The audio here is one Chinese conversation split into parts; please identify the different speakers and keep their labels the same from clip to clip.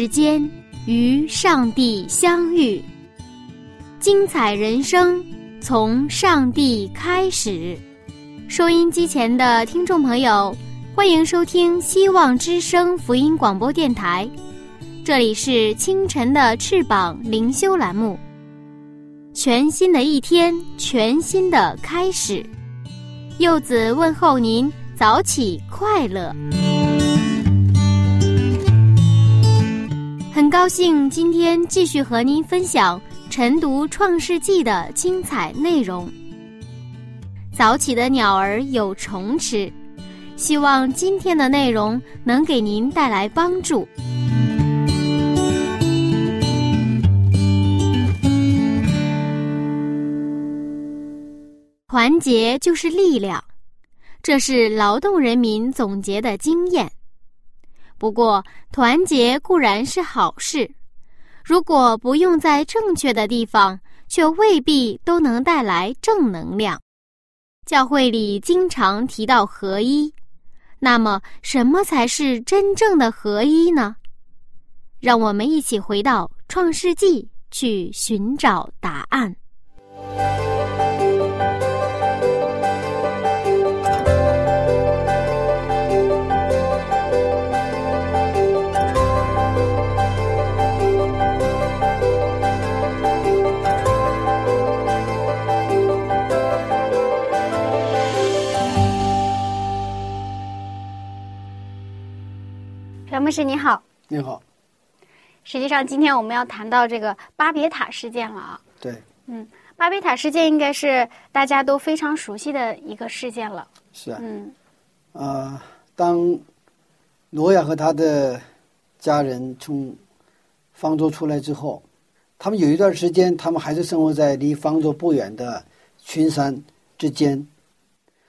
Speaker 1: 时间。与上帝相遇，精彩人生从上帝开始。收音机前的听众朋友，欢迎收听希望之声福音广播电台，这里是清晨的翅膀灵修栏目。全新的一天，全新的开始。柚子问候您，早起快乐。很高兴今天继续和您分享晨读《创世纪》的精彩内容。早起的鸟儿有虫吃，希望今天的内容能给您带来帮助。团结就是力量，这是劳动人民总结的经验。不过，团结固然是好事，如果不用在正确的地方，却未必都能带来正能量。教会里经常提到合一，那么什么才是真正的合一呢？让我们一起回到《创世纪》去寻找答案。
Speaker 2: 牧师你好，
Speaker 3: 你好。
Speaker 2: 实际上，今天我们要谈到这个巴别塔事件了啊。
Speaker 3: 对。
Speaker 2: 嗯，巴别塔事件应该是大家都非常熟悉的一个事件了。
Speaker 3: 是啊。
Speaker 2: 嗯。
Speaker 3: 啊，当挪亚和他的家人从方舟出来之后，他们有一段时间，他们还是生活在离方舟不远的群山之间。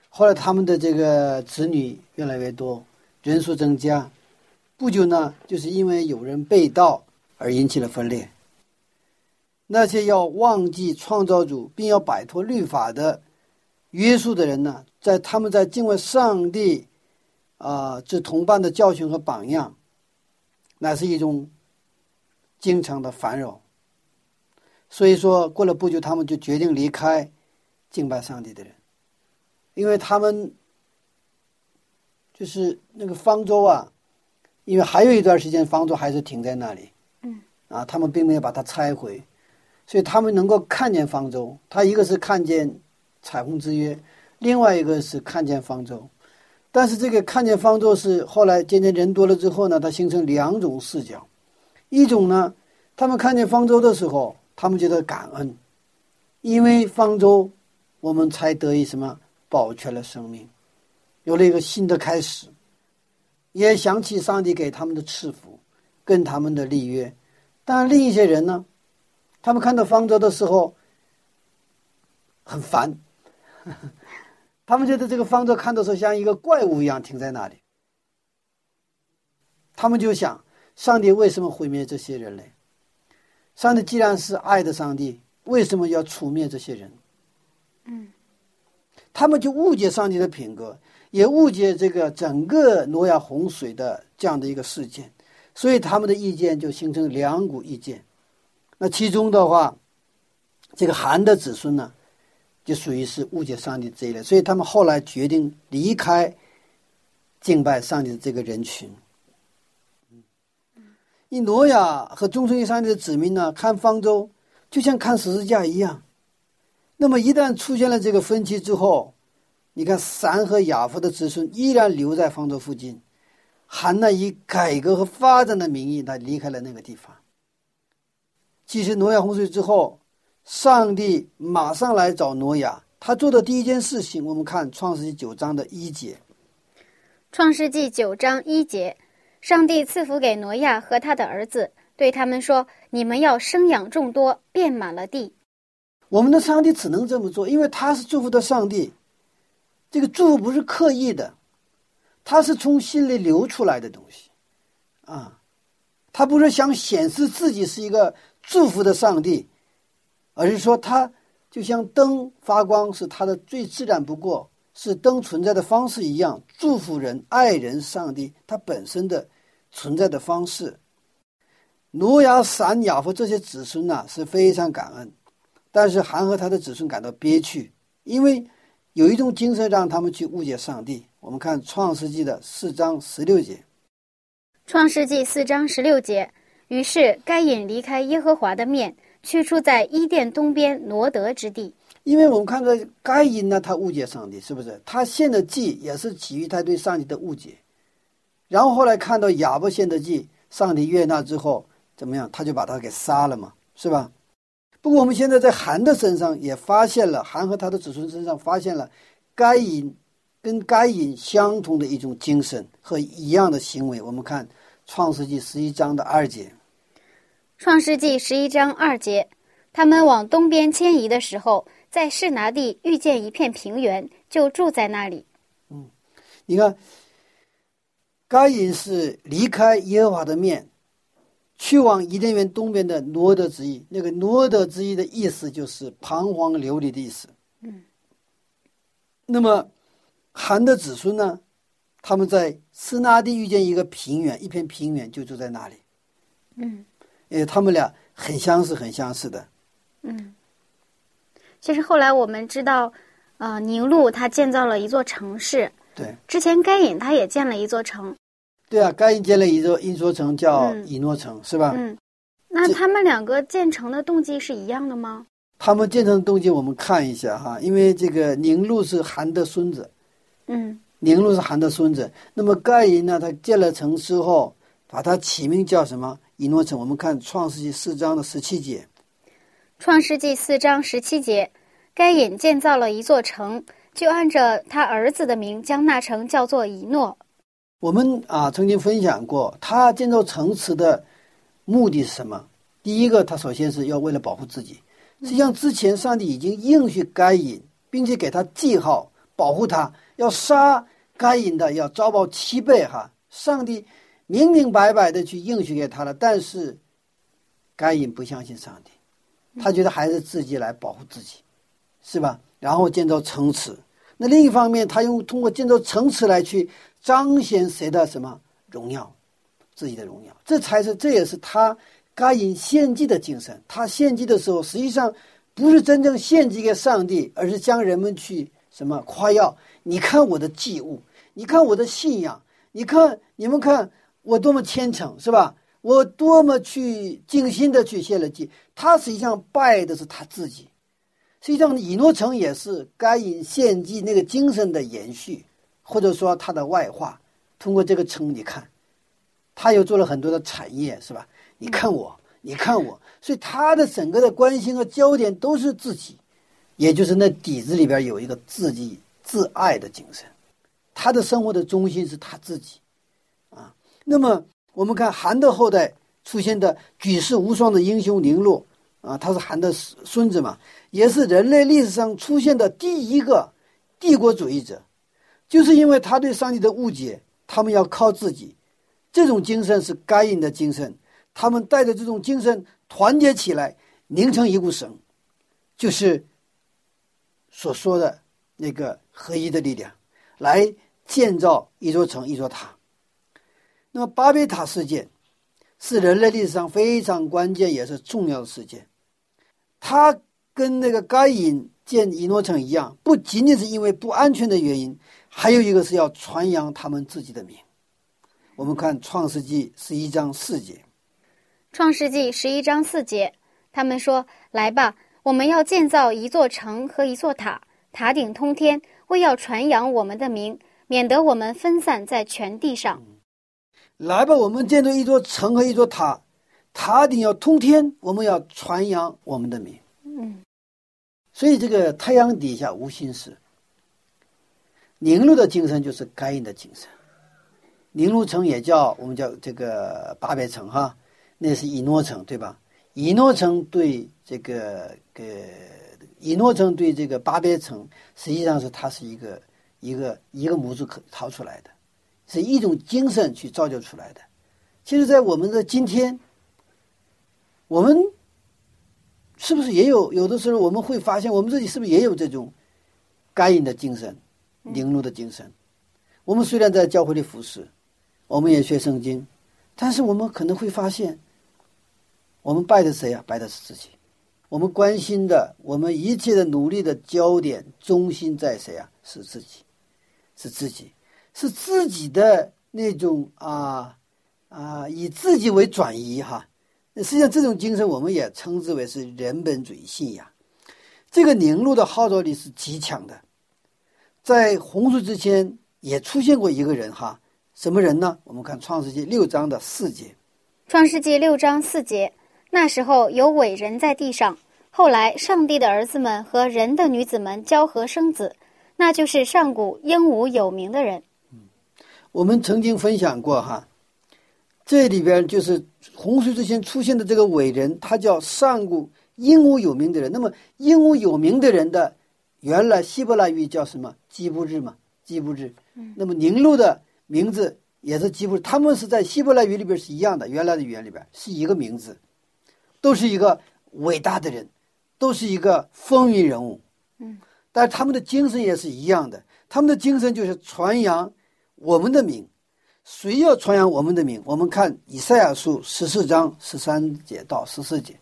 Speaker 3: 后来，他们的这个子女越来越多，人数增加。不久呢，就是因为有人被盗而引起了分裂。那些要忘记创造主并要摆脱律法的约束的人呢，在他们在敬畏上帝啊这同伴的教训和榜样，乃是一种经常的烦扰。所以说，过了不久，他们就决定离开敬拜上帝的人，因为他们就是那个方舟啊。因为还有一段时间，方舟还是停在那里，
Speaker 2: 嗯，
Speaker 3: 啊，他们并没有把它拆毁，所以他们能够看见方舟。他一个是看见彩虹之约，另外一个是看见方舟。但是这个看见方舟是后来渐渐人多了之后呢，它形成两种视角。一种呢，他们看见方舟的时候，他们觉得感恩，因为方舟，我们才得以什么保全了生命，有了一个新的开始。也想起上帝给他们的赐福，跟他们的立约，但另一些人呢，他们看到方舟的时候很烦，他们觉得这个方舟看的时候像一个怪物一样停在那里，他们就想：上帝为什么毁灭这些人类？上帝既然是爱的上帝，为什么要除灭这些人？
Speaker 2: 嗯，
Speaker 3: 他们就误解上帝的品格。也误解这个整个挪亚洪水的这样的一个事件，所以他们的意见就形成两股意见。那其中的话，这个韩的子孙呢，就属于是误解上帝这一类，所以他们后来决定离开敬拜上帝的这个人群。因挪亚和忠诚于上帝的子民呢，看方舟就像看十字架一样。那么一旦出现了这个分歧之后，你看，三和亚夫的子孙依然留在方舟附近。韩呢，以改革和发展的名义，他离开了那个地方。其实，挪亚洪水之后，上帝马上来找挪亚，他做的第一件事情，我们看创世纪九章的一节。
Speaker 2: 创世纪九章一节，上帝赐福给挪亚和他的儿子，对他们说：“你们要生养众多，遍满了地。”
Speaker 3: 我们的上帝只能这么做，因为他是祝福的上帝。这个祝福不是刻意的，他是从心里流出来的东西，啊，他不是想显示自己是一个祝福的上帝，而是说他就像灯发光是他的最自然不过。是灯存在的方式一样，祝福人、爱人、上帝，他本身的存在的方式。挪亚、闪、雅夫这些子孙呢是非常感恩，但是还和他的子孙感到憋屈，因为有一种精神让他们去误解上帝。我们看《创世纪》的四章十六节，《
Speaker 2: 创世纪》四章十六节，于是该隐离开耶和华的面，去处在伊甸东边挪得之地。
Speaker 3: 因为我们看到该隐呢，他误解上帝，是不是？他献的祭也是起于他对上帝的误解。然后后来看到亚伯献的祭，上帝悦纳之后怎么样？他就把他给杀了嘛，是吧？不过我们现在在韩的身上也发现了，韩和他的子孙身上发现了该隐跟该隐相同的一种精神和一样的行为。我们看创世纪十一章的二节，
Speaker 2: 创世纪十一章二节，他们往东边迁移的时候。在士拿地遇见一片平原，就住在那里。
Speaker 3: 嗯，你看，该隐是离开耶和华的面，去往伊甸园东边的挪德之意。那个挪德之意的意思就是彷徨流离的意思。
Speaker 2: 嗯。
Speaker 3: 那么，韩的子孙呢？他们在斯拿地遇见一个平原，一片平原，就住在那里。
Speaker 2: 嗯。
Speaker 3: 诶，他们俩很相似，很相似的。
Speaker 2: 嗯。其实后来我们知道，呃，宁禄他建造了一座城市。
Speaker 3: 对。
Speaker 2: 之前该隐他也建了一座城。
Speaker 3: 对啊，该隐建了一座一座城，叫以诺城，是吧？
Speaker 2: 嗯。那他们两个建成的动机是一样的吗？
Speaker 3: 他们建成的动机我们看一下哈，因为这个宁禄是韩的孙子。
Speaker 2: 嗯。
Speaker 3: 宁禄是韩的孙子，那么该隐呢？他建了城之后，把他起名叫什么？以诺城。我们看创世纪四章的十七节。
Speaker 2: 创世纪四章十七节，该隐建造了一座城，就按着他儿子的名，将那城叫做以诺。
Speaker 3: 我们啊曾经分享过，他建造城池的目的是什么？第一个，他首先是要为了保护自己。实际上，之前上帝已经应许该隐，并且给他记号，保护他，要杀该隐的，要遭报七倍。哈，上帝明明白白的去应许给他了，但是该隐不相信上帝。他觉得还是自己来保护自己，是吧？然后建造城池。那另一方面，他用通过建造城池来去彰显谁的什么荣耀，自己的荣耀。这才是，这也是他该隐献祭的精神。他献祭的时候，实际上不是真正献祭给上帝，而是将人们去什么夸耀。你看我的祭物，你看我的信仰，你看你们看我多么虔诚，是吧？我多么去精心的去献了祭，他实际上拜的是他自己。实际上，以诺城也是该隐献祭那个精神的延续，或者说他的外化。通过这个称，你看，他又做了很多的产业，是吧？你看我，你看我，所以他的整个的关心和焦点都是自己，也就是那底子里边有一个自己自爱的精神。他的生活的中心是他自己，啊，那么。我们看韩的后代出现的举世无双的英雄宁禄啊，他是韩的孙子嘛，也是人类历史上出现的第一个帝国主义者，就是因为他对上帝的误解，他们要靠自己，这种精神是该隐的精神，他们带着这种精神团结起来，拧成一股绳，就是所说的那个合一的力量，来建造一座城，一座塔。那么巴别塔事件是人类历史上非常关键也是重要的事件，它跟那个该隐建以诺城一样，不仅仅是因为不安全的原因，还有一个是要传扬他们自己的名。我们看创世纪十一章四节，
Speaker 2: 创世纪十一章四节，他们说：“来吧，我们要建造一座城和一座塔，塔顶通天，为要传扬我们的名，免得我们分散在全地上。”
Speaker 3: 来吧，我们建造一座城和一座塔，塔顶要通天，我们要传扬我们的名。
Speaker 2: 嗯，
Speaker 3: 所以这个太阳底下无心事。宁路的精神就是该隐的精神。宁路城也叫我们叫这个八百城哈，那是以诺城对吧？以诺城对这个个以诺城对这个八百城，实际上是它是一个一个一个模子可掏出来的，是一种精神去造就出来的。其实，在我们的今天，我们是不是也有有的时候我们会发现，我们自己是不是也有这种该隐的精神、凝露的精神？我们虽然在教会里服侍。我们也学圣经，但是我们可能会发现，我们拜的谁呀？拜的是自己。我们关心的，我们一切的努力的焦点中心在谁啊？是自己，是自己，是自己的那种啊啊，以自己为转移哈。实际上这种精神，我们也称之为是人本主义信仰。这个凝露的号召力是极强的，在洪水之前也出现过一个人哈。什么人呢？我们看《创世纪》六章的四节，《
Speaker 2: 创世纪》六章四节，那时候有伟人在地上。后来，上帝的儿子们和人的女子们交合生子，那就是上古英武有名的人。
Speaker 3: 嗯，我们曾经分享过哈，这里边就是洪水之前出现的这个伟人，他叫上古英武有名的人。那么，英武有名的人的原来希伯来语叫什么？基布日嘛，基布日。嗯，那么宁路的。名字也是基布，他们是在希伯来语里边是一样的，原来的语言里边是一个名字，都是一个伟大的人，都是一个风云人物。
Speaker 2: 嗯，
Speaker 3: 但是他们的精神也是一样的，他们的精神就是传扬我们的名。谁要传扬我们的名？我们看以赛亚书十四章十三节到十四节。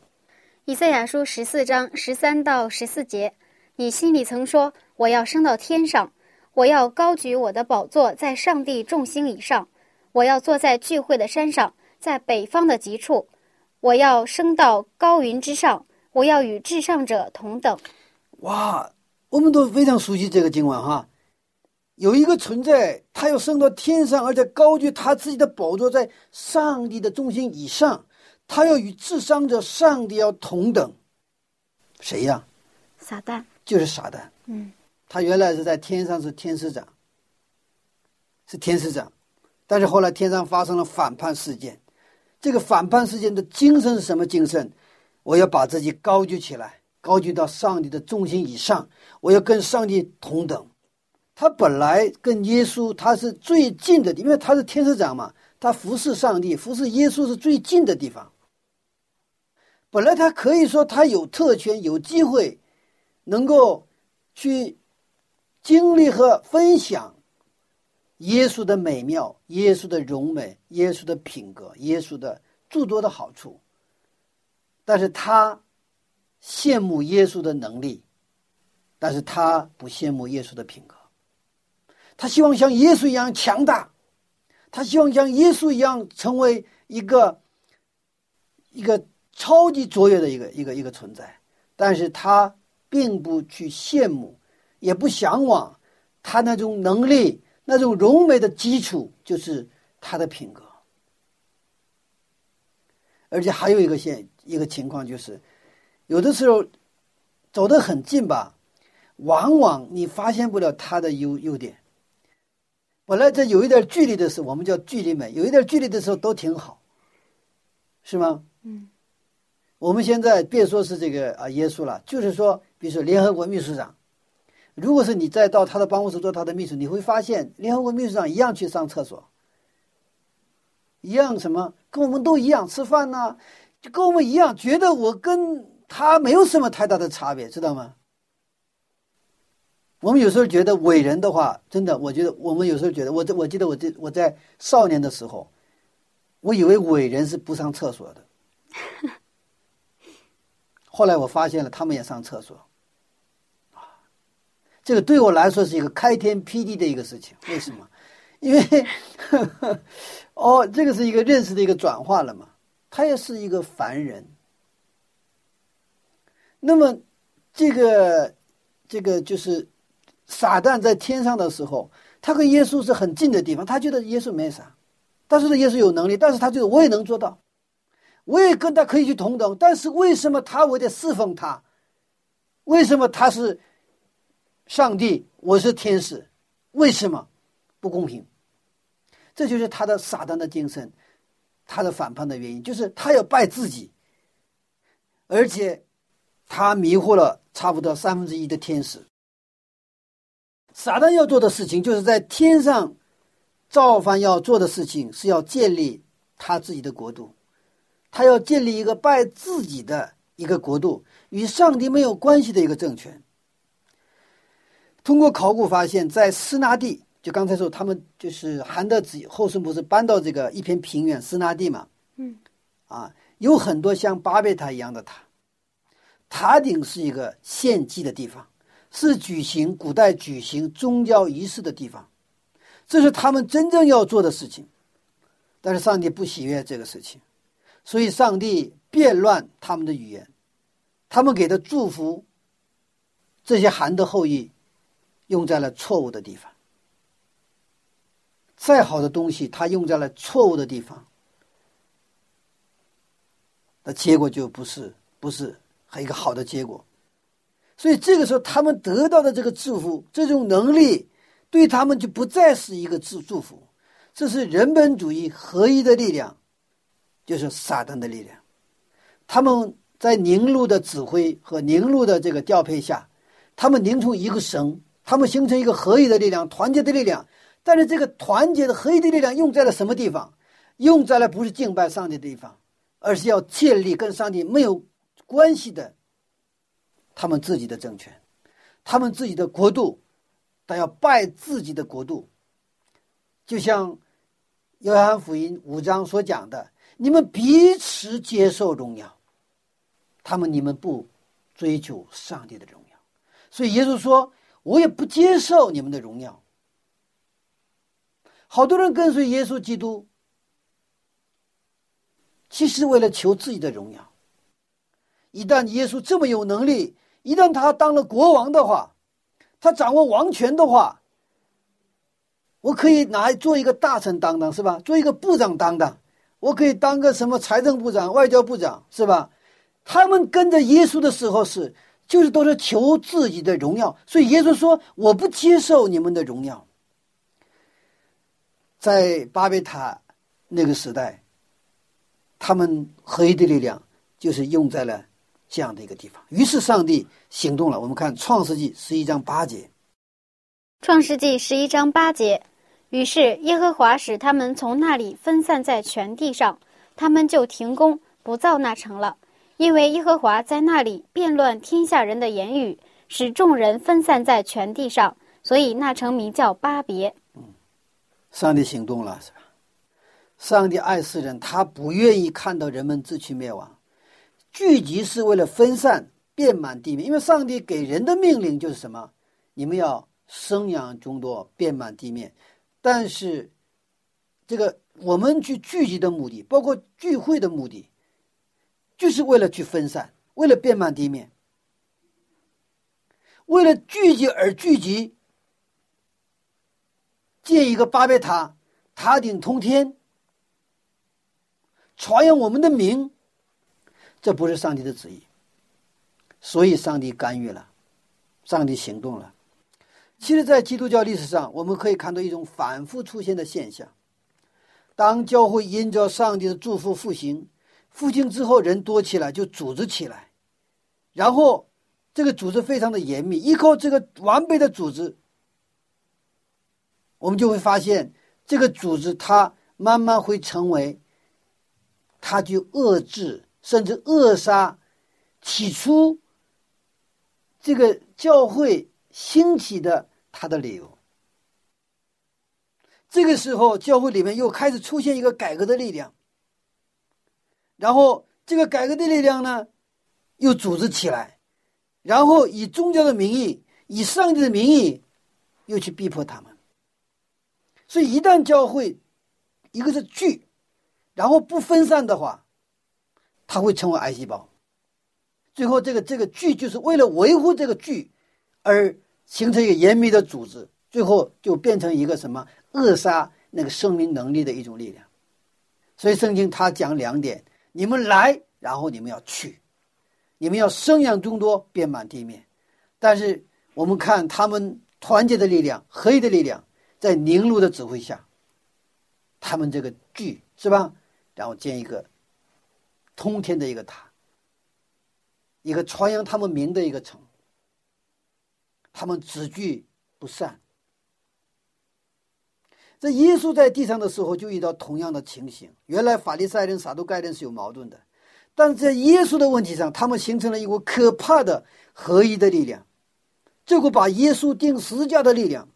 Speaker 2: 以赛亚书十四章十三到十四节，你心里曾说：“我要升到天上。”我要高举我的宝座在上帝众星以上，我要坐在聚会的山上，在北方的极处，我要升到高云之上，我要与至上者同等。
Speaker 3: 哇，我们都非常熟悉这个经文哈。有一个存在，他要升到天上，而且高举他自己的宝座在上帝的中心以上，他要与至上者上帝要同等。谁呀？
Speaker 2: 撒旦，
Speaker 3: 就是撒旦。
Speaker 2: 嗯。
Speaker 3: 他原来是在天上是天使长，是天使长，但是后来天上发生了反叛事件。这个反叛事件的精神是什么精神？我要把自己高举起来，高举到上帝的中心以上，我要跟上帝同等。他本来跟耶稣他是最近的，因为他是天使长嘛，他服侍上帝、服侍耶稣是最近的地方。本来他可以说他有特权、有机会，能够去。经历和分享耶稣的美妙、耶稣的荣美、耶稣的品格、耶稣的诸多的好处，但是他羡慕耶稣的能力，但是他不羡慕耶稣的品格。他希望像耶稣一样强大，他希望像耶稣一样成为一个一个超级卓越的一个一个一个存在，但是他并不去羡慕。也不向往他那种能力、那种荣美的基础，就是他的品格。而且还有一个现一个情况，就是有的时候走得很近吧，往往你发现不了他的优优点。本来在有一点距离的时候，我们叫距离美；有一点距离的时候都挺好，是吗？
Speaker 2: 嗯。
Speaker 3: 我们现在别说是这个啊，耶稣了，就是说，比如说联合国秘书长。如果是你再到他的办公室做他的秘书，你会发现联合国秘书长一样去上厕所，一样什么跟我们都一样吃饭呢，就跟我们一样，觉得我跟他没有什么太大的差别，知道吗？我们有时候觉得伟人的话，真的，我觉得我们有时候觉得，我我记得我这我在少年的时候，我以为伟人是不上厕所的，后来我发现了，他们也上厕所。啊这个对我来说是一个开天辟地的一个事情，为什么？因为，哦，这个是一个认识的一个转化了嘛。他也是一个凡人。那么，这个，这个就是撒旦在天上的时候，他跟耶稣是很近的地方，他觉得耶稣没啥，但是耶稣有能力，但是他觉得我也能做到，我也跟他可以去同等，但是为什么他我得侍奉他？为什么他是上帝，我是天使？为什么不公平？这就是他的撒旦的精神，他的反叛的原因，就是他要拜自己，而且他迷惑了差不多三分之一的天使。撒旦要做的事情，就是在天上造反要做的事情，是要建立他自己的国度，他要建立一个拜自己的一个国度，与上帝没有关系的一个政权。通过考古发现，在斯纳地，就刚才说他们就是韩德子后孙不是搬到这个一片平原斯纳地嘛？
Speaker 2: 嗯，
Speaker 3: 啊，有很多像巴别塔一样的塔，塔顶是一个献祭的地方。是举行古代举行宗教仪式的地方，这是他们真正要做的事情。但是上帝不喜悦这个事情，所以上帝变乱他们的语言，他们给的祝福，这些韩的后裔用在了错误的地方。再好的东西，他用在了错误的地方，那结果就不是不是一个好的结果。所以这个时候，他们得到的这个祝福，这种能力，对他们就不再是一个祝祝福，这是人本主义合一的力量，就是撒旦的力量。他们在宁路的指挥和宁路的这个调配下，他们凝成一个绳，他们形成一个合一的力量、团结的力量。但是这个团结的合一的力量用在了什么地方？用在了不是敬拜上帝的地方，而是要建立跟上帝没有关系的。他们自己的政权，他们自己的国度，他要拜自己的国度。就像《约翰福音》五章所讲的：“你们彼此接受荣耀。”他们你们不追求上帝的荣耀，所以耶稣说：“我也不接受你们的荣耀。”好多人跟随耶稣基督，其实为了求自己的荣耀。一旦耶稣这么有能力，一旦他当了国王的话，他掌握王权的话，我可以拿做一个大臣当当是吧？做一个部长当当，我可以当个什么财政部长、外交部长是吧？他们跟着耶稣的时候是，就是都是求自己的荣耀，所以耶稣说：“我不接受你们的荣耀。”在巴别塔那个时代，他们合一的力量就是用在了。这样的一个地方，于是上帝行动了。我们看《创世纪》十一章八节，《
Speaker 2: 创世纪》十一章八节，于是耶和华使他们从那里分散在全地上，他们就停工不造那城了，因为耶和华在那里变乱天下人的言语，使众人分散在全地上，所以那城名叫巴别。
Speaker 3: 嗯，上帝行动了，是吧？上帝爱世人，他不愿意看到人们自取灭亡。聚集是为了分散、遍满地面，因为上帝给人的命令就是什么？你们要生养众多，遍满地面。但是，这个我们去聚集的目的，包括聚会的目的，就是为了去分散，为了遍满地面，为了聚集而聚集，建一个巴别塔，塔顶通天，传扬我们的名。这不是上帝的旨意，所以上帝干预了，上帝行动了。其实，在基督教历史上，我们可以看到一种反复出现的现象：当教会因着上帝的祝福复兴，复兴之后人多起来，就组织起来，然后这个组织非常的严密，依靠这个完备的组织，我们就会发现，这个组织它慢慢会成为，它就遏制。甚至扼杀起初这个教会兴起的他的理由。这个时候，教会里面又开始出现一个改革的力量，然后这个改革的力量呢，又组织起来，然后以宗教的名义，以上帝的名义，又去逼迫他们。所以，一旦教会一个是聚，然后不分散的话。它会成为癌细胞，最后这个这个聚就是为了维护这个聚，而形成一个严密的组织，最后就变成一个什么扼杀那个生命能力的一种力量。所以圣经它讲两点：你们来，然后你们要去，你们要生养众多，遍满地面。但是我们看他们团结的力量、合一的力量，在宁路的指挥下，他们这个聚是吧？然后建一个通天的一个塔，一个传扬他们名的一个城。他们只聚不散。这耶稣在地上的时候就遇到同样的情形。原来法利赛人、撒都该人是有矛盾的，但在耶稣的问题上，他们形成了一股可怕的合一的力量。这股把耶稣钉十字架的力量，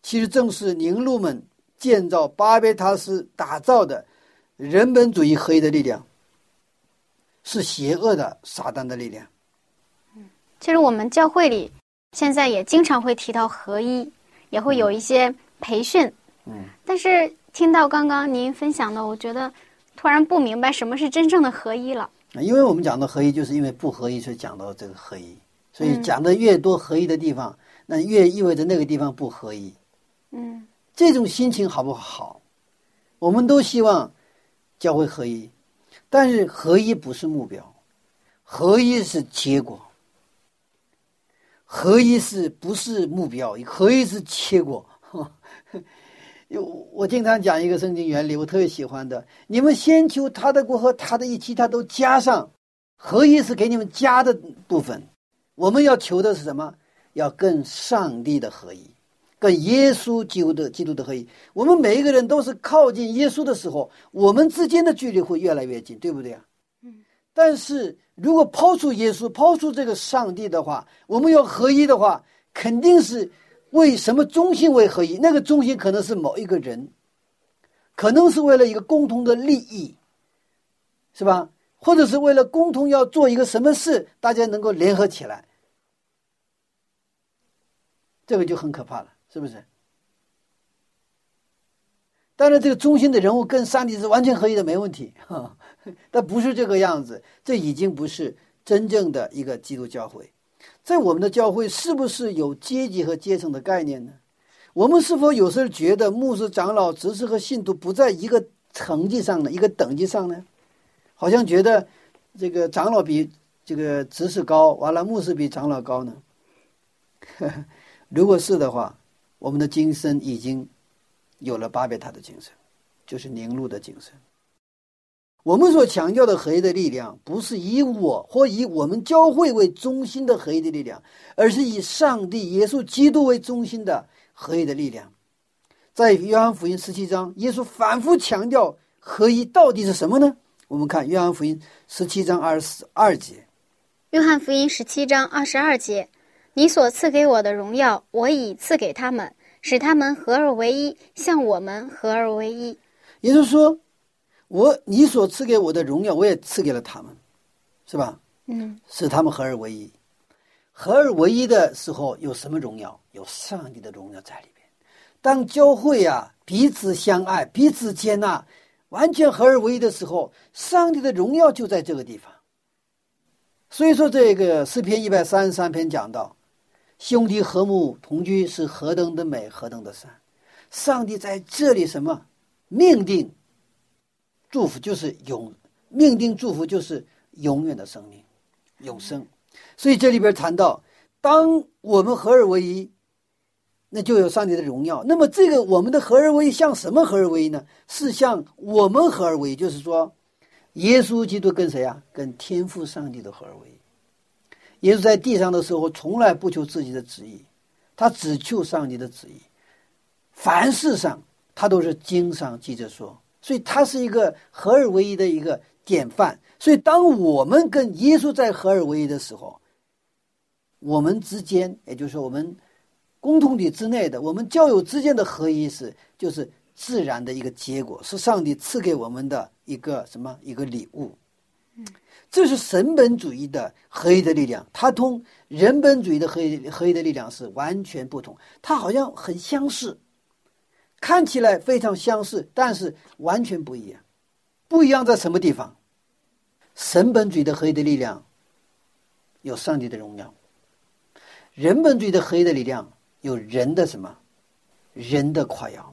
Speaker 3: 其实正是宁路们建造巴别塔斯打造的人本主义合一的力量，是邪恶的撒旦的力量。
Speaker 2: 其实我们教会里现在也经常会提到合一，也会有一些培训。
Speaker 3: 嗯，
Speaker 2: 但是听到刚刚您分享的，我觉得突然不明白什么是真正的合一了。
Speaker 3: 因为我们讲的合一，就是因为不合一，所以讲到这个合一。所以讲的越多合一的地方，那越意味着那个地方不合一。
Speaker 2: 嗯，
Speaker 3: 这种心情好不好？我们都希望教会合一，但是合一不是目标，合一是结果。合一是不是目标？合一是结果。有我经常讲一个圣经原理，我特别喜欢的。你们先求他的国和他的一其他都加上，合一是给你们加的部分。我们要求的是什么？要跟上帝的合一，跟耶稣基督的基督的合一。我们每一个人都是靠近耶稣的时候，我们之间的距离会越来越近，对不对啊？但是如果抛出耶稣，抛出这个上帝的话，我们要合一的话，肯定是。为什么中心为合一？那个中心可能是某一个人，可能是为了一个共同的利益，是吧？或者是为了共同要做一个什么事，大家能够联合起来，这个就很可怕了，是不是？当然，这个中心的人物跟上帝是完全合一的，没问题。但不是这个样子，这已经不是真正的一个基督教会。在我们的教会，是不是有阶级和阶层的概念呢？我们是否有时候觉得牧师、长老、执事和信徒不在一个层级上呢？一个等级上呢？好像觉得这个长老比这个执事高，完了牧师比长老高呢？如果是的话，我们的精神已经有了巴别塔的精神，就是凝露的精神。我们所强调的合一的力量，不是以我或以我们教会为中心的合一的力量，而是以上帝、耶稣基督为中心的合一的力量。在约翰福音十七章，耶稣反复强调合一到底是什么呢？我们看约翰福音十七章二十二节。
Speaker 2: 约翰福音十七章二十二节：“你所赐给我的荣耀，我已赐给他们，使他们合而为一，像我们合而为一。”
Speaker 3: 也就是说。我你所赐给我的荣耀，我也赐给了他们，是吧？
Speaker 2: 嗯，
Speaker 3: 使他们合而为一。合而为一的时候，有什么荣耀？有上帝的荣耀在里边。当教会啊彼此相爱、彼此接纳、完全合而为一的时候，上帝的荣耀就在这个地方。所以说，这个诗篇一百三十三篇讲到，兄弟和睦同居是何等的美，何等的善。上帝在这里什么命定？祝福就是永命定，祝福就是永远的生命，永生。所以这里边谈到，当我们合而为一，那就有上帝的荣耀。那么这个我们的合而为一，像什么合而为一呢？是像我们合而为一，就是说，耶稣基督跟谁啊？跟天父上帝的合而为一。耶稣在地上的时候，从来不求自己的旨意，他只求上帝的旨意。凡事上，他都是经上记着说。所以，他是一个合而为一的一个典范。所以，当我们跟耶稣在合而为一的时候，我们之间，也就是说，我们共同体之内的，我们交友之间的合一，是就是自然的一个结果，是上帝赐给我们的一个什么一个礼物。这是神本主义的合一的力量，它同人本主义的合一合一的力量是完全不同，它好像很相似。看起来非常相似，但是完全不一样。不一样在什么地方？神本主义的合一的力量有上帝的荣耀，人本主义的合一的力量有人的什么？人的夸耀。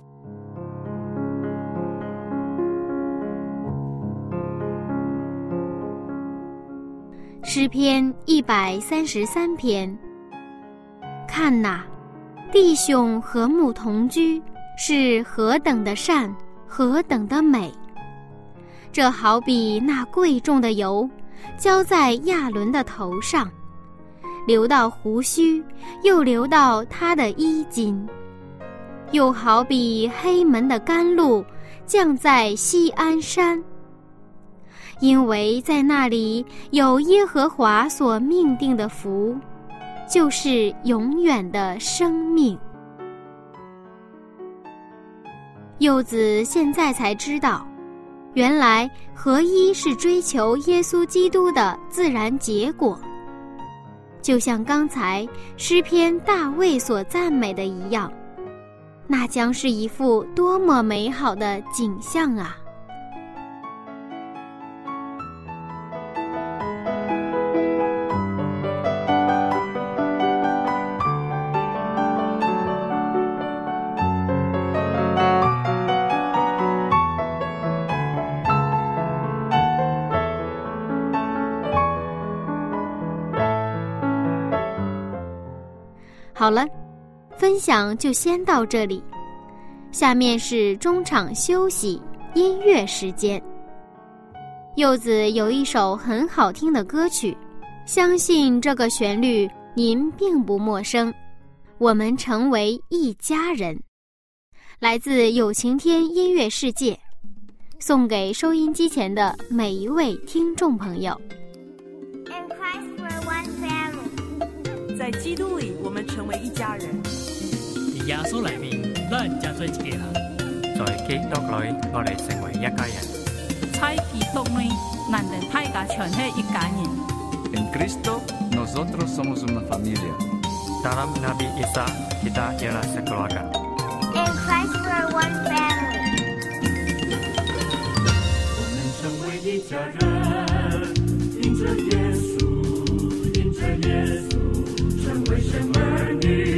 Speaker 1: 诗篇一百三十三篇，看呐，弟兄和睦同居，是何等的善，何等的美！这好比那贵重的油，浇在亚伦的头上，流到胡须，又流到他的衣襟；又好比黑门的甘露，降在西安山。因为在那里有耶和华所命定的福，就是永远的生命。柚子现在才知道，原来合一是追求耶稣基督的自然结果。就像刚才诗篇大卫所赞美的一样，那将是一幅多么美好的景象啊！好了，分享就先到这里。下面是中场休息音乐时间。柚子有一首很好听的歌曲，相信这个旋律您并不陌生。我们成为一家人，来自有晴天音乐世界，送给收音机前的每一位听众朋友。
Speaker 4: 在基督里，我们成为一家人。
Speaker 5: 耶稣里面，咱家做一家人。
Speaker 6: 在基督里，我哋成为一家人。
Speaker 4: 在基督里，咱哋大家全系一家人。
Speaker 7: En Cristo, nosotros somos una familia.
Speaker 6: Dalam Nabi Isa, kita ialah sekeluarga.
Speaker 8: In Christ, we're one family.
Speaker 9: 我们成为一家人，因着耶稣，因着耶稣。为神儿女，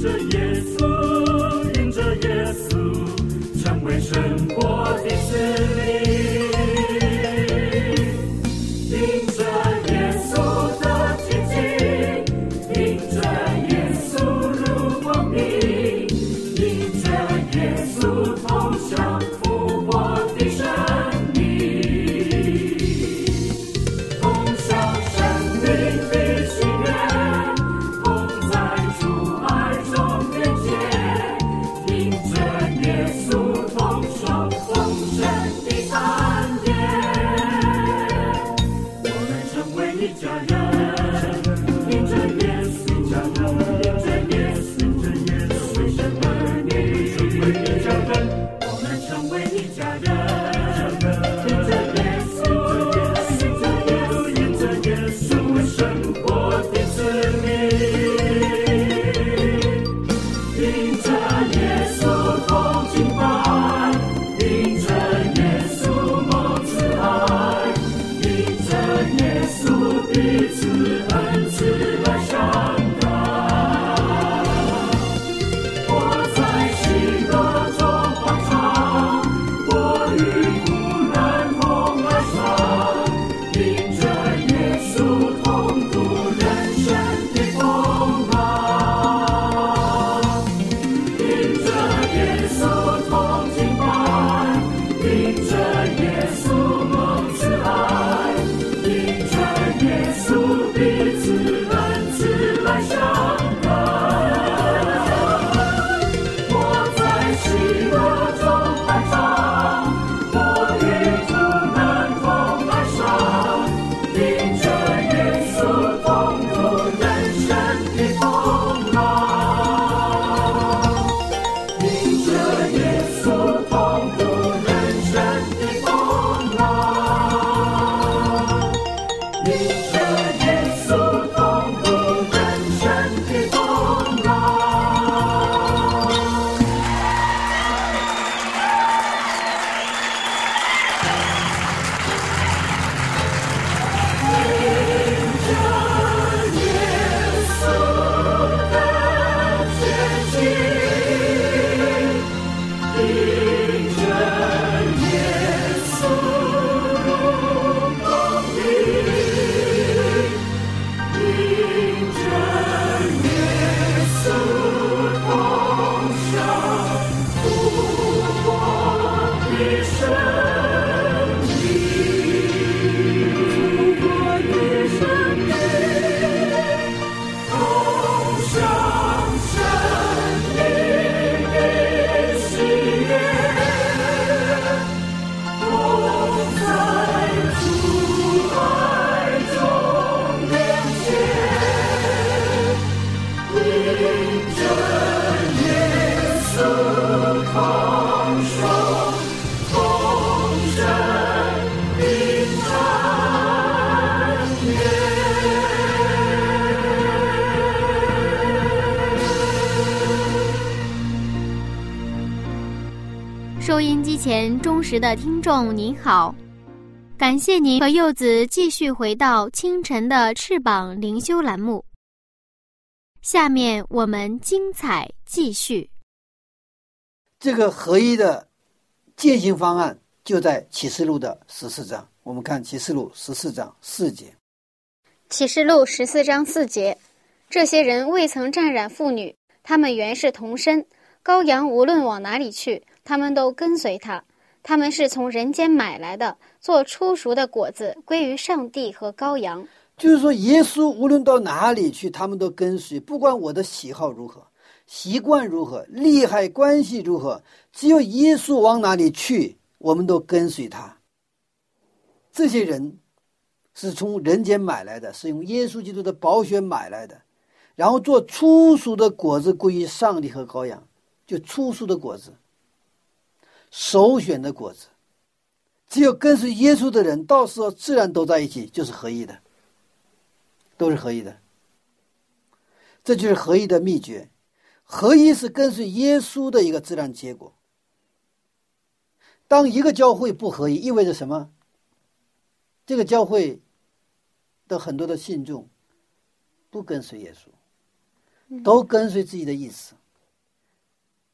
Speaker 9: 着耶的
Speaker 1: 听众您好，感谢您和柚子继续回到清晨的翅膀灵修栏目。下面我们精彩继续。
Speaker 3: 这个合一的践行方案就在启示录的十四章。我们看启示录十四章四节。
Speaker 2: 启示录十四章四节，这些人未曾沾染妇女，他们原是同身。羔羊无论往哪里去，他们都跟随他。他们是从人间买来的，做粗熟的果子，归于上帝和羔羊。
Speaker 3: 就是说，耶稣无论到哪里去，他们都跟随，不管我的喜好如何、习惯如何、利害关系如何，只有耶稣往哪里去，我们都跟随他。这些人是从人间买来的，是用耶稣基督的宝血买来的，然后做粗熟的果子归于上帝和羔羊，就粗熟的果子，首选的果子。只有跟随耶稣的人，到时候自然都在一起，就是合一的。都是合一的，这就是合一的秘诀。合一是跟随耶稣的一个自然结果。当一个教会不合一，意味着什么？这个教会的很多的信众不跟随耶稣，都跟随自己的意思。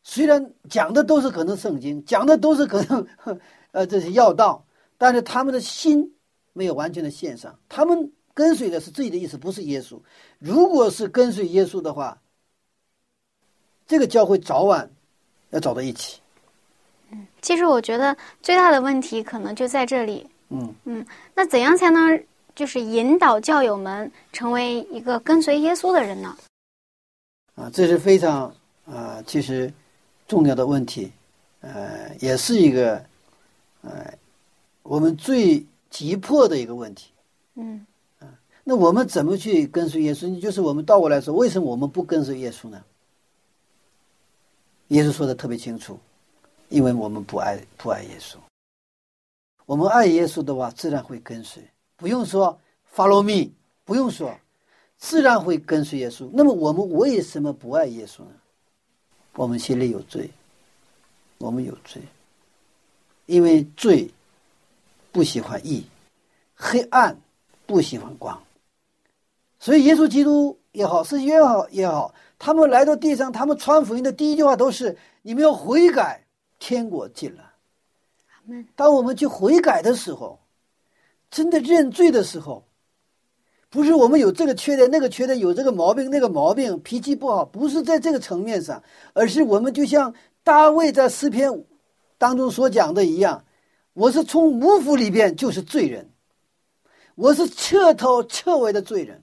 Speaker 3: 虽然讲的都是可能圣经，讲的都是可能 呃这些要道，但是他们的心没有完全的献上，他们。跟随的是自己的意思，不是耶稣。如果是跟随耶稣的话，这个教会早晚要走到一起。
Speaker 2: 嗯，其实我觉得最大的问题可能就在这里。
Speaker 3: 嗯
Speaker 2: 嗯，那怎样才能就是引导教友们成为一个跟随耶稣的人呢？
Speaker 3: 啊，这是非常啊，其实重要的问题，呃，也是一个呃我们最急迫的一个问题。
Speaker 2: 嗯。
Speaker 3: 那我们怎么去跟随耶稣？就是我们倒过来说，为什么我们不跟随耶稣呢？耶稣说的特别清楚，因为我们不爱不爱耶稣。我们爱耶稣的话，自然会跟随，不用说 follow me，不用说，自然会跟随耶稣。那么我们为什么不爱耶稣呢？我们心里有罪，我们有罪，因为罪不喜欢义，黑暗不喜欢光。所以，耶稣基督也好，是约好也好，他们来到地上，他们传福音的第一句话都是：“你们要悔改，天国近了。”当我们去悔改的时候，真的认罪的时候，不是我们有这个缺点、那个缺点，有这个毛病、那个毛病，脾气不好，不是在这个层面上，而是我们就像大卫在诗篇当中所讲的一样：“我是从五府里边就是罪人，我是彻头彻尾的罪人。”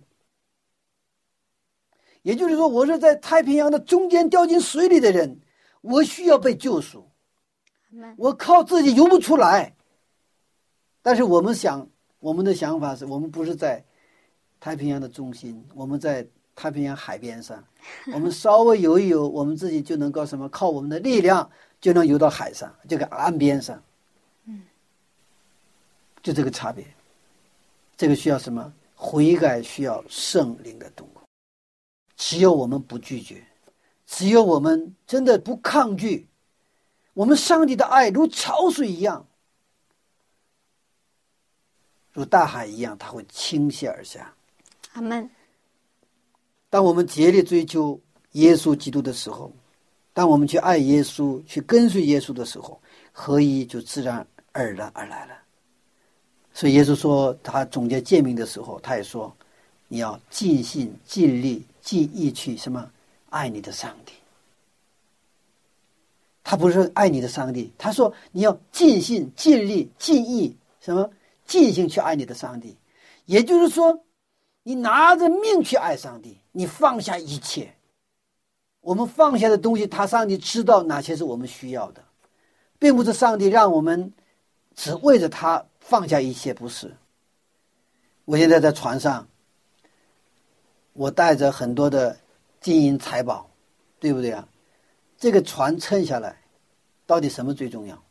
Speaker 3: 也就是说，我是在太平洋的中间掉进水里的人，我需要被救赎，我靠自己游不出来。但是我们想，我们的想法是我们不是在太平洋的中心，我们在太平洋海边上，我们稍微游一游，我们自己就能够什么？靠我们的力量就能游到海上，这个岸边上。
Speaker 2: 嗯，
Speaker 3: 就这个差别，这个需要什么？悔改需要圣灵的动。只有我们不拒绝，只有我们真的不抗拒，我们上帝的爱如潮水一样，如大海一样，它会倾泻而下。
Speaker 2: 阿门。
Speaker 3: 当我们竭力追求耶稣基督的时候，当我们去爱耶稣、去跟随耶稣的时候，合一就自然而然而来了。所以耶稣说，他总结诫命的时候，他也说：“你要尽心尽力。”尽意去什么？爱你的上帝。他不是爱你的上帝，他说你要尽心、尽力、尽意，什么尽心去爱你的上帝。也就是说，你拿着命去爱上帝，你放下一切。我们放下的东西，他上帝知道哪些是我们需要的，并不是上帝让我们只为着他放下一切，不是。我现在在船上，我带着很多的金银财宝，对不对啊？这个船撑下来，到底什么最重要？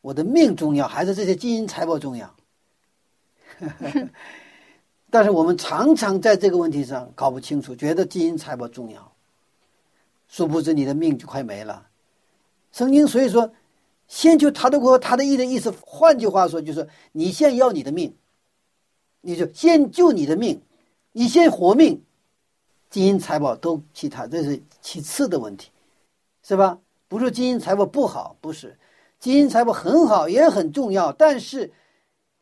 Speaker 3: 我的命重要，还是这些金银财宝重要？但是我们常常在这个问题上搞不清楚，觉得金银财宝重要。殊不知你的命就快没了。圣经所以说，先求他的国，他的意的意思，换句话说就是你先要你的命，你就先救你的命，你先活命，金银财宝都其他，这是其次的问题，是吧？不是金银财宝不好，不是，金银财宝很好，也很重要，但是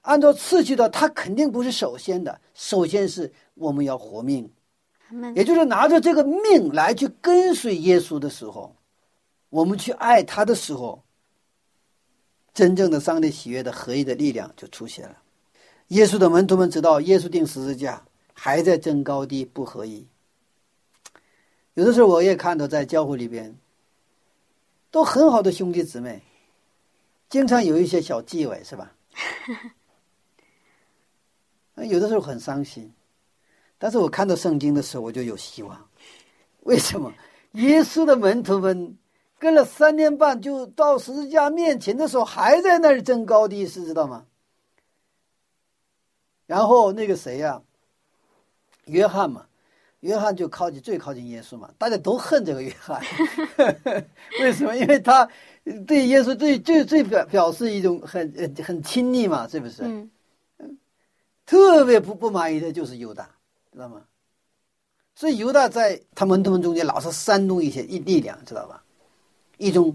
Speaker 3: 按照次序的，它肯定不是首先的，首先是我们要活命。也就是拿着这个命来去跟随耶稣的时候，我们去爱他的时候，真正的上帝喜悦的合一的力量就出现了。耶稣的门徒们知道耶稣定十字架还在争高低不合一。有的时候我也看到在教会里边，都很好的兄弟姊妹，经常有一些小忌讳，是吧？有的时候很伤心。但是我看到圣经的时候，我就有希望。为什么？耶稣的门徒们跟了三年半，就到十字架面前的时候，还在那儿争高低，是知道吗？然后那个谁呀，约翰嘛，约翰就靠近最靠近耶稣嘛，大家都恨这个约翰。为什么？因为他对耶稣最最最表表示一种很很亲密嘛，是不是？嗯。特别不不满意的就是犹大。知道吗？所以犹大在他们他们中间老是煽动一些一力量，知道吧？一种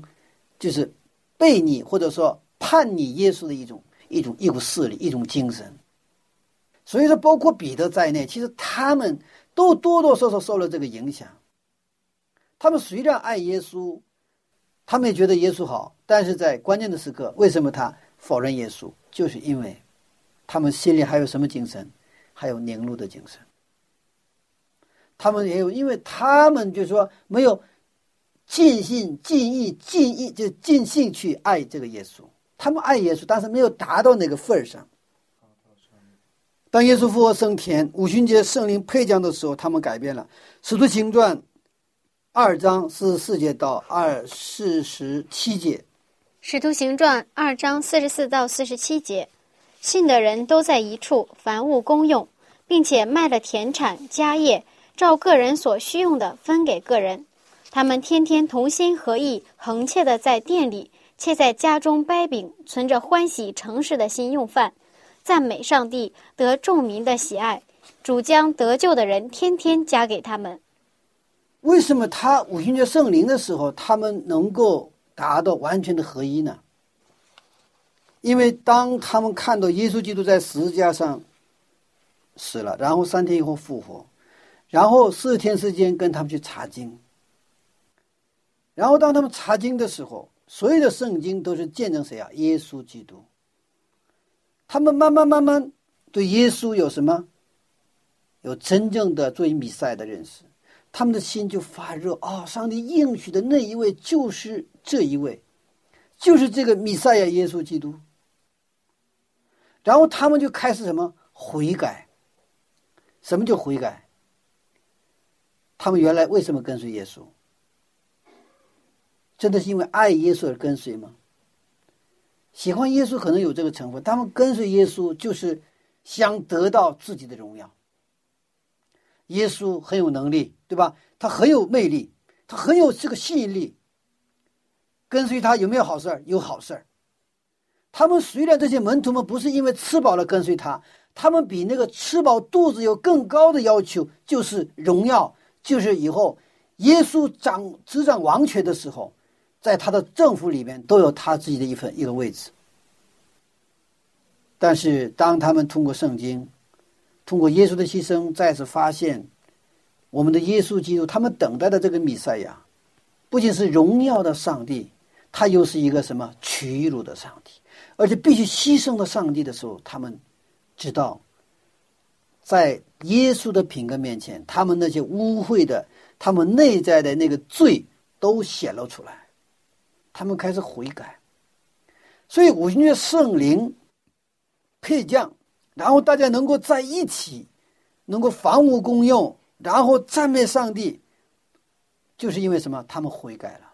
Speaker 3: 就是背逆或者说叛逆耶稣的一种一种一股势力，一种精神。所以说，包括彼得在内，其实他们都多多少少受了这个影响。他们虽然爱耶稣，他们也觉得耶稣好，但是在关键的时刻，为什么他否认耶稣？就是因为他们心里还有什么精神？还有凝露的精神。他们也有，因为他们就说没有尽心尽意尽意就尽兴去爱这个耶稣。他们爱耶稣，但是没有达到那个份儿上。当耶稣复活升天，五旬节圣灵配降的时候，他们改变了。使徒行传二章四十四节到二四十七节。
Speaker 2: 使徒行传二章四十四到四十七节，信的人都在一处，凡物公用，并且卖了田产家业。照个人所需用的分给个人，他们天天同心合意，恒切的在店里，且在家中掰饼，存着欢喜诚实的心用饭，赞美上帝，得众民的喜爱。主将得救的人天天加给他们。
Speaker 3: 为什么他五旬节圣灵的时候，他们能够达到完全的合一呢？因为当他们看到耶稣基督在十字架上死了，然后三天以后复活。然后四天时间跟他们去查经，然后当他们查经的时候，所有的圣经都是见证谁啊？耶稣基督。他们慢慢慢慢对耶稣有什么？有真正的作为弥赛的认识，他们的心就发热啊！上帝应许的那一位就是这一位，就是这个弥赛亚耶稣基督。然后他们就开始什么悔改？什么叫悔改？他们原来为什么跟随耶稣？真的是因为爱耶稣而跟随吗？喜欢耶稣可能有这个成分，他们跟随耶稣就是想得到自己的荣耀。耶稣很有能力，对吧？他很有魅力，他很有这个吸引力。跟随他有没有好事儿？有好事儿。他们虽然这些门徒们不是因为吃饱了跟随他，他们比那个吃饱肚子有更高的要求，就是荣耀。就是以后耶稣掌执掌王权的时候，在他的政府里面都有他自己的一份一个位置。但是当他们通过圣经，通过耶稣的牺牲，再次发现我们的耶稣基督，他们等待的这个弥赛亚，不仅是荣耀的上帝，他又是一个什么屈辱的上帝，而且必须牺牲的上帝的时候，他们知道，在耶稣的品格面前，他们那些污秽的、他们内在的那个罪都显露出来，他们开始悔改。所以五旬节圣灵配降，然后大家能够在一起，能够房屋公用，然后赞美上帝，就是因为什么？他们悔改了，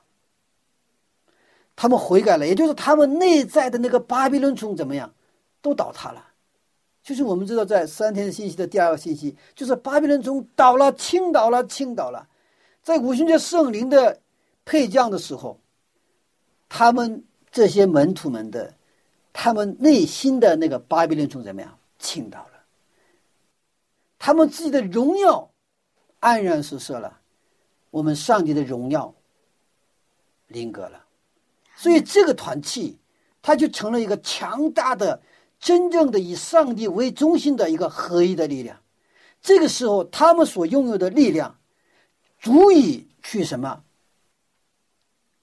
Speaker 3: 他们悔改了，也就是他们内在的那个巴比伦城怎么样，都倒塌了。就是我们知道，在三天的信息的第二个信息，就是巴比伦城倒了，倾倒了，倾倒了。在五旬节圣灵的配降的时候，他们。这些门徒们的，他们内心的那个巴比伦城怎么样？倾倒了。他们自己的荣耀黯然失色了，我们上帝的荣耀临格了。所以这个团契，它就成了一个强大的、真正的以上帝为中心的一个合一的力量。这个时候，他们所拥有的力量，足以去什么？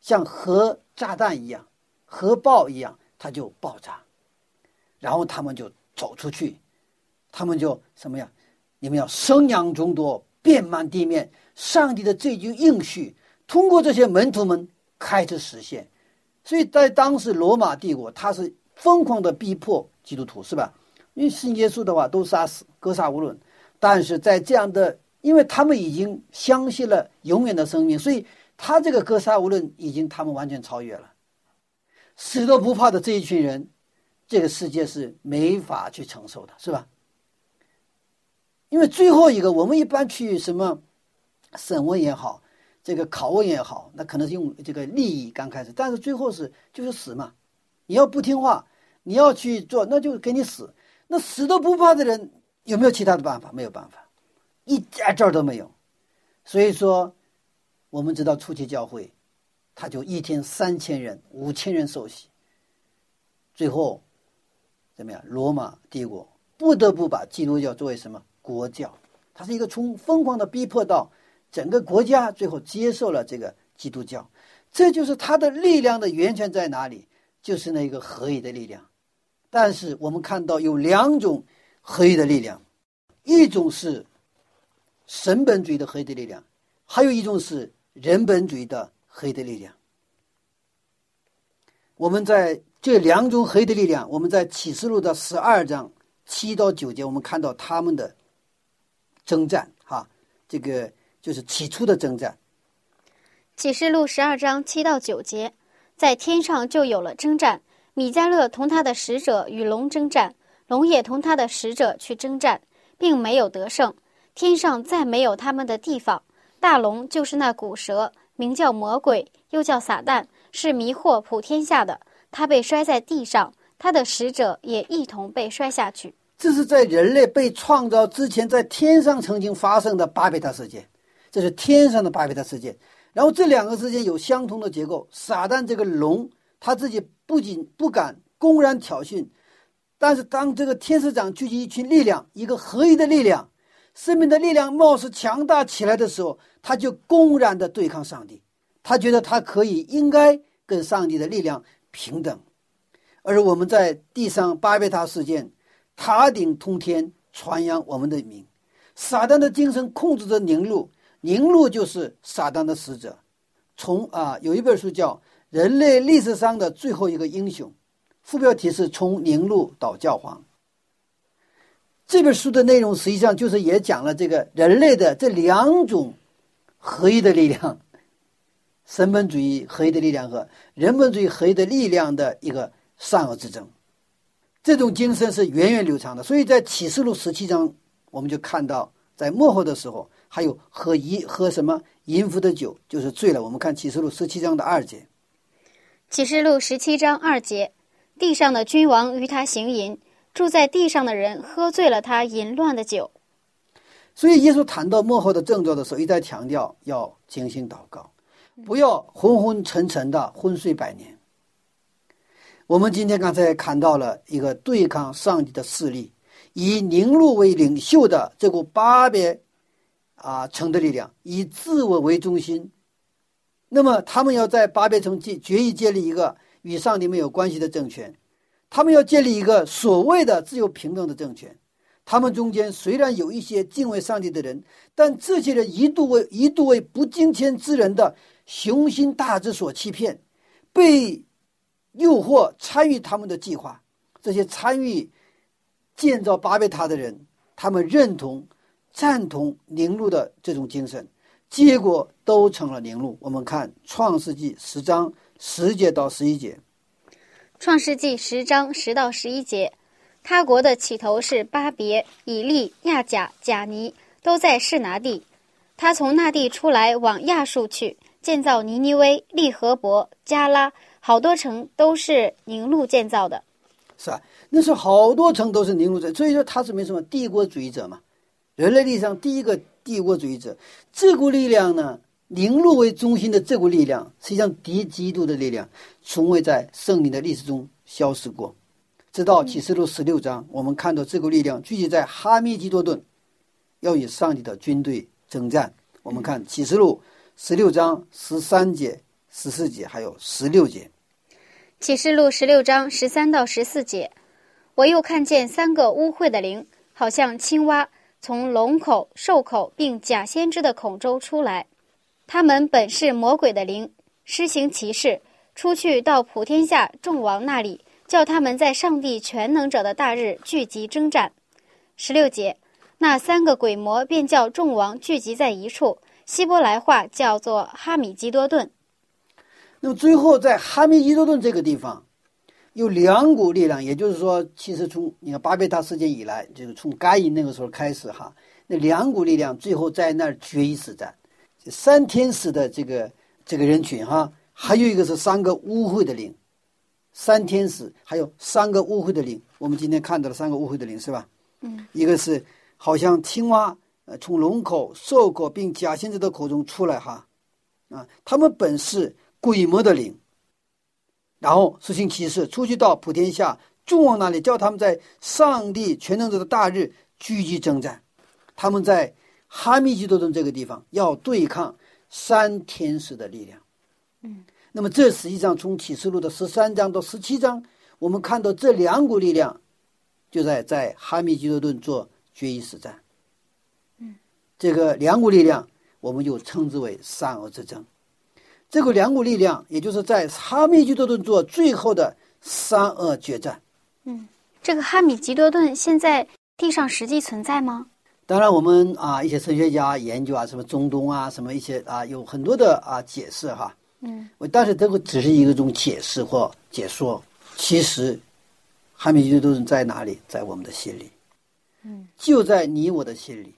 Speaker 3: 像核炸弹一样。核爆一样，它就爆炸，然后他们就走出去，他们就什么呀？你们要生养众多，遍满地面。上帝的这句应许，通过这些门徒们开始实现。所以在当时罗马帝国，他是疯狂的逼迫基督徒，是吧？因为信耶稣的话都杀死，格杀无论。但是在这样的，因为他们已经相信了永远的生命，所以他这个格杀无论已经他们完全超越了。死都不怕的这一群人，这个世界是没法去承受的，是吧？因为最后一个，我们一般去什么审问也好，这个拷问也好，那可能是用这个利益刚开始，但是最后是就是死嘛。你要不听话，你要去做，那就给你死。那死都不怕的人，有没有其他的办法？没有办法，一点招都没有。所以说，我们知道初期教会。他就一天三千人、五千人受洗，最后怎么样？罗马帝国不得不把基督教作为什么国教？它是一个从疯狂的逼迫到整个国家最后接受了这个基督教，这就是它的力量的源泉在哪里？就是那个合一的力量。但是我们看到有两种合一的力量，一种是神本主义的合一的力量，还有一种是人本主义的。黑的力量，我们在这两种黑的力量，我们在启示录的十二章七到九节，我们看到他们的征战。哈，这个就是起初的征战。
Speaker 2: 启示录十二章七到九节，在天上就有了征战。米迦勒同他的使者与龙征战，龙也同他的使者去征战，并没有得胜。天上再没有他们的地方。大龙就是那古蛇。名叫魔鬼，又叫撒旦，是迷惑普天下的。他被摔在地上，他的使者也一同被摔下去。
Speaker 3: 这是在人类被创造之前，在天上曾经发生的巴比塔事件。这是天上的巴别塔事件。然后这两个之间有相同的结构。撒旦这个龙，他自己不仅不敢公然挑衅，但是当这个天使长聚集一群力量，一个合一的力量。生命的力量貌似强大起来的时候，他就公然的对抗上帝。他觉得他可以应该跟上帝的力量平等。而我们在地上巴别塔事件，塔顶通天，传扬我们的名。撒旦的精神控制着宁路，宁禄就是撒旦的使者。从啊，有一本书叫《人类历史上的最后一个英雄》，副标题是从宁禄到教皇。这本书的内容实际上就是也讲了这个人类的这两种合一的力量，神本主义合一的力量和人本主义合一的力量的一个善恶之争。这种精神是源远流长的，所以在启示录十七章，我们就看到在幕后的时候，还有喝一喝什么淫妇的酒就是醉了。我们看启示录十七章的二节。
Speaker 2: 启示录十七章二节，地上的君王与他行淫。住在地上的人喝醉了他淫乱的酒，
Speaker 3: 所以耶稣谈到幕后的症状的时候，一再强调要精心祷告，不要昏昏沉沉的昏睡百年。我们今天刚才看到了一个对抗上帝的势力，以宁路为领袖的这股巴别啊城的力量，以自我为中心，那么他们要在巴别城建决议建立一个与上帝没有关系的政权，他们要建立一个所谓的自由平等的政权。他们中间虽然有一些敬畏上帝的人，但这些人一度为一度为不敬虔之人的雄心大志所欺骗，被诱惑参与他们的计划。这些参与建造巴别塔的人，他们认同、赞同宁路的这种精神，结果都成了宁路。我们看《创世纪》十章十节到十一节，《
Speaker 2: 创世纪》十章十到十一节，他国的起头是巴别、以利、亚甲、贾尼，都在示拿地。他从那地出来，往亚述去，建造尼尼微、利和伯、加拉，好多城都是宁路建造的。
Speaker 3: 是啊？那时候好多城都是宁路者，所以说他是没什么帝国主义者嘛，人类历史上第一个帝国主义者。这股力量呢，宁路为中心的这股力量，实际上敌基督的力量，从未在圣灵的历史中消失过。直到启示录十六章，我们看到这股力量聚集在哈密基多顿，要与上帝的军队征战。我们看启示录十六章十三节、十四节，还有十六节。
Speaker 2: 启示录十六章十三到十四节，我又看见三个污秽的灵，好像青蛙，从龙口、兽口并假先知的口中出来。他们本是魔鬼的灵，施行奇事，出去到普天下众王那里，叫他们在上帝全能者的大日聚集征战。十六节，那三个鬼魔便叫众王聚集在一处，希伯来话叫做哈米基多顿。
Speaker 3: 那么最后在哈密基多顿这个地方，有两股力量，也就是说，其实从你看巴别塔事件以来，就是从该隐那个时候开始哈，那两股力量最后在那儿决一死战。三天使的这个这个人群哈，还有一个是三个污秽的灵，三天使还有三个污秽的灵，我们今天看到了三个污秽的灵是吧？
Speaker 2: 嗯，
Speaker 3: 一个是好像青蛙，呃，从龙口、兽口并假先知的口中出来哈，啊，他们本是鬼魔的灵，然后实行奇事，出去到普天下众王那里，叫他们在上帝全能者的大日聚集征战。他们在哈密基多顿这个地方要对抗三天使的力量。
Speaker 2: 嗯，
Speaker 3: 那么这实际上从启示录的十三章到十七章，我们看到这两股力量就在在哈密基多顿做决一死战。
Speaker 2: 嗯，
Speaker 3: 这个两股力量我们就称之为善恶之争。这个两股力量，也就是在哈密基多顿做最后的三恶决战。
Speaker 2: 嗯，这个哈米吉多顿现在地上实际存在吗？
Speaker 3: 当然，我们啊一些神学家研究啊，什么中东啊，什么一些啊，有很多的啊解释哈。
Speaker 2: 嗯，
Speaker 3: 我但是这个只是一个种解释或解说。其实，哈密基多顿在哪里？在我们的心里。
Speaker 2: 嗯，
Speaker 3: 就在你我的心里。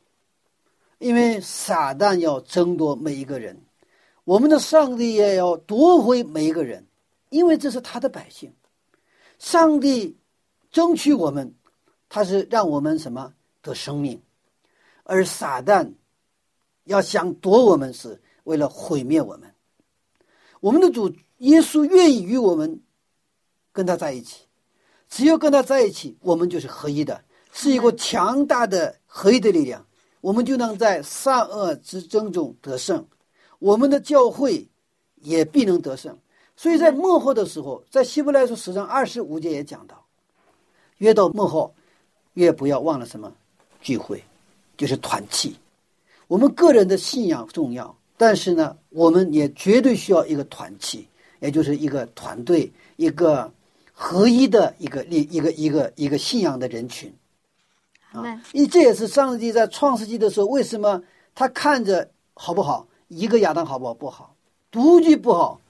Speaker 3: 因为撒旦要争夺每一个人，我们的上帝也要夺回每一个人，因为这是他的百姓。上帝争取我们，他是让我们什么？得生命，而撒旦要想夺我们，是为了毁灭我们。我们的主耶稣愿意与我们跟他在一起，只有跟他在一起，我们就是合一的，是一个强大的合一的力量，我们就能在善恶之争中得胜，我们的教会也必能得胜。所以在幕后的时候，在希伯来书十章二十五节也讲到，越到幕后，越不要忘了什么聚会，就是团契。我们个人的信仰重要，但是呢，我们也绝对需要一个团契，也就是一个团队，一个合一的一个一一个一个一个信仰的人群。啊，因为这也是上帝在创世纪的时候，为什么他看着好不好，一个亚当好不好不好，独居不好，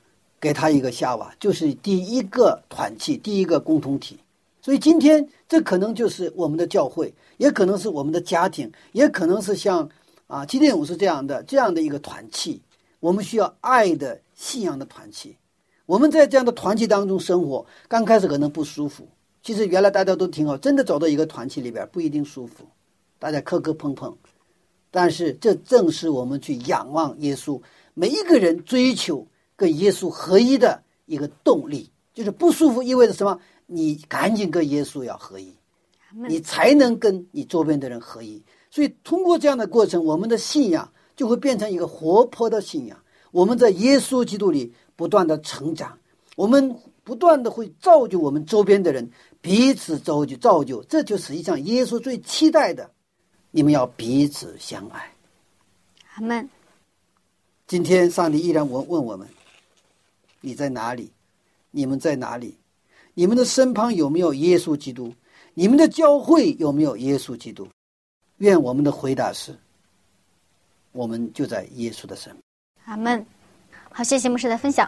Speaker 3: 给他一个夏娃，就是第一个团契，第一个共同体。所以今天这可能就是我们的教会，也可能是我们的家庭，也可能是像啊基甸武士这样的这样的一个团契。我们需要爱的信仰的团契。我们在这样的团契当中生活，刚开始可能不舒服。其实原来大家都挺好，真的走到一个团契里边不一定舒服，大家磕磕碰碰。但是这正是我们去仰望耶稣，每一个人追求跟耶稣合一的一个动力。就是不舒服意味着什么？你赶紧跟耶稣要合一，你才能跟你周边的人合一。所以通过这样的过程，我们的信仰就会变成一个活泼的信仰。我们在耶稣基督里不断的成长，我们不断的会造就我们周边的人，彼此造就造就，这就实际上耶稣最期待的。你们要彼此相爱。
Speaker 2: 阿门。
Speaker 3: 今天上帝依然问问我们：你在哪里？你们在哪里？你们的身旁有没有耶稣基督？你们的教会有没有耶稣基督？愿我们的回答是：我们就在耶稣的身边。
Speaker 2: 阿门。好，谢谢牧师的分享。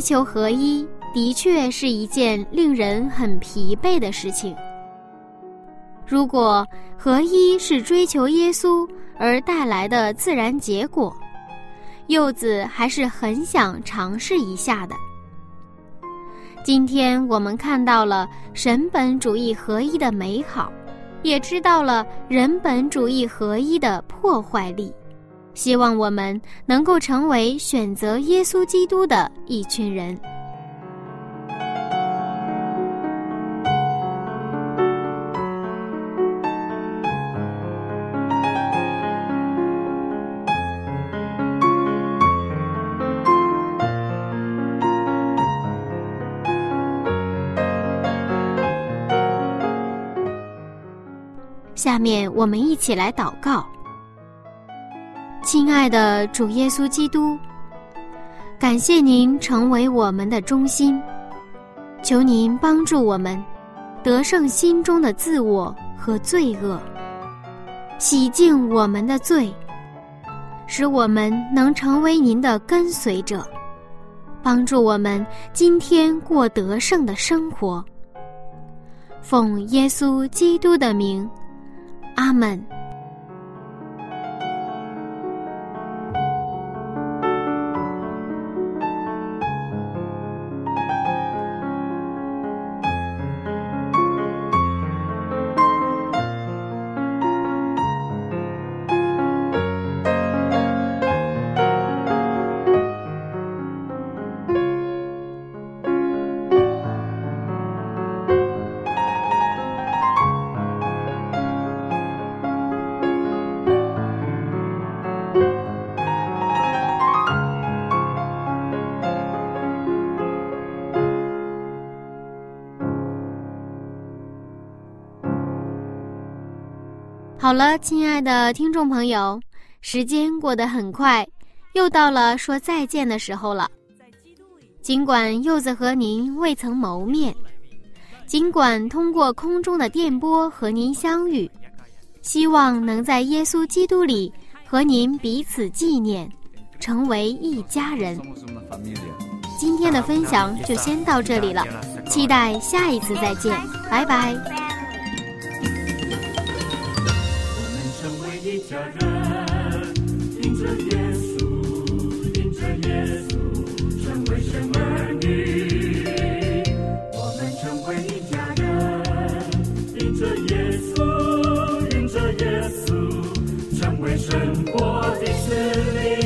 Speaker 1: 追求合一的确是一件令人很疲惫的事情。如果合一是追求耶稣而带来的自然结果，柚子还是很想尝试一下的。今天我们看到了神本主义合一的美好，也知道了人本主义合一的破坏力。希望我们能够成为选择耶稣基督的一群人。下面我们一起来祷告。亲爱的主耶稣基督，感谢您成为我们的中心，求您帮助我们得胜心中的自我和罪恶，洗净我们的罪，使我们能成为您的跟随者，帮助我们今天过得胜的生活。奉耶稣基督的名，阿门。好了，亲爱的听众朋友，时间过得很快，又到了说再见的时候了。尽管柚子和您未曾谋面，尽管通过空中的电波和您相遇，希望能在耶稣基督里和您彼此纪念，成为一家人。今天的分享就先到这里了，期待下一次再见，拜拜。
Speaker 9: 一家人，迎着耶稣，迎着耶稣，成为神儿女。我们成为一家人，迎着耶稣，迎着耶稣，成为神国的子民。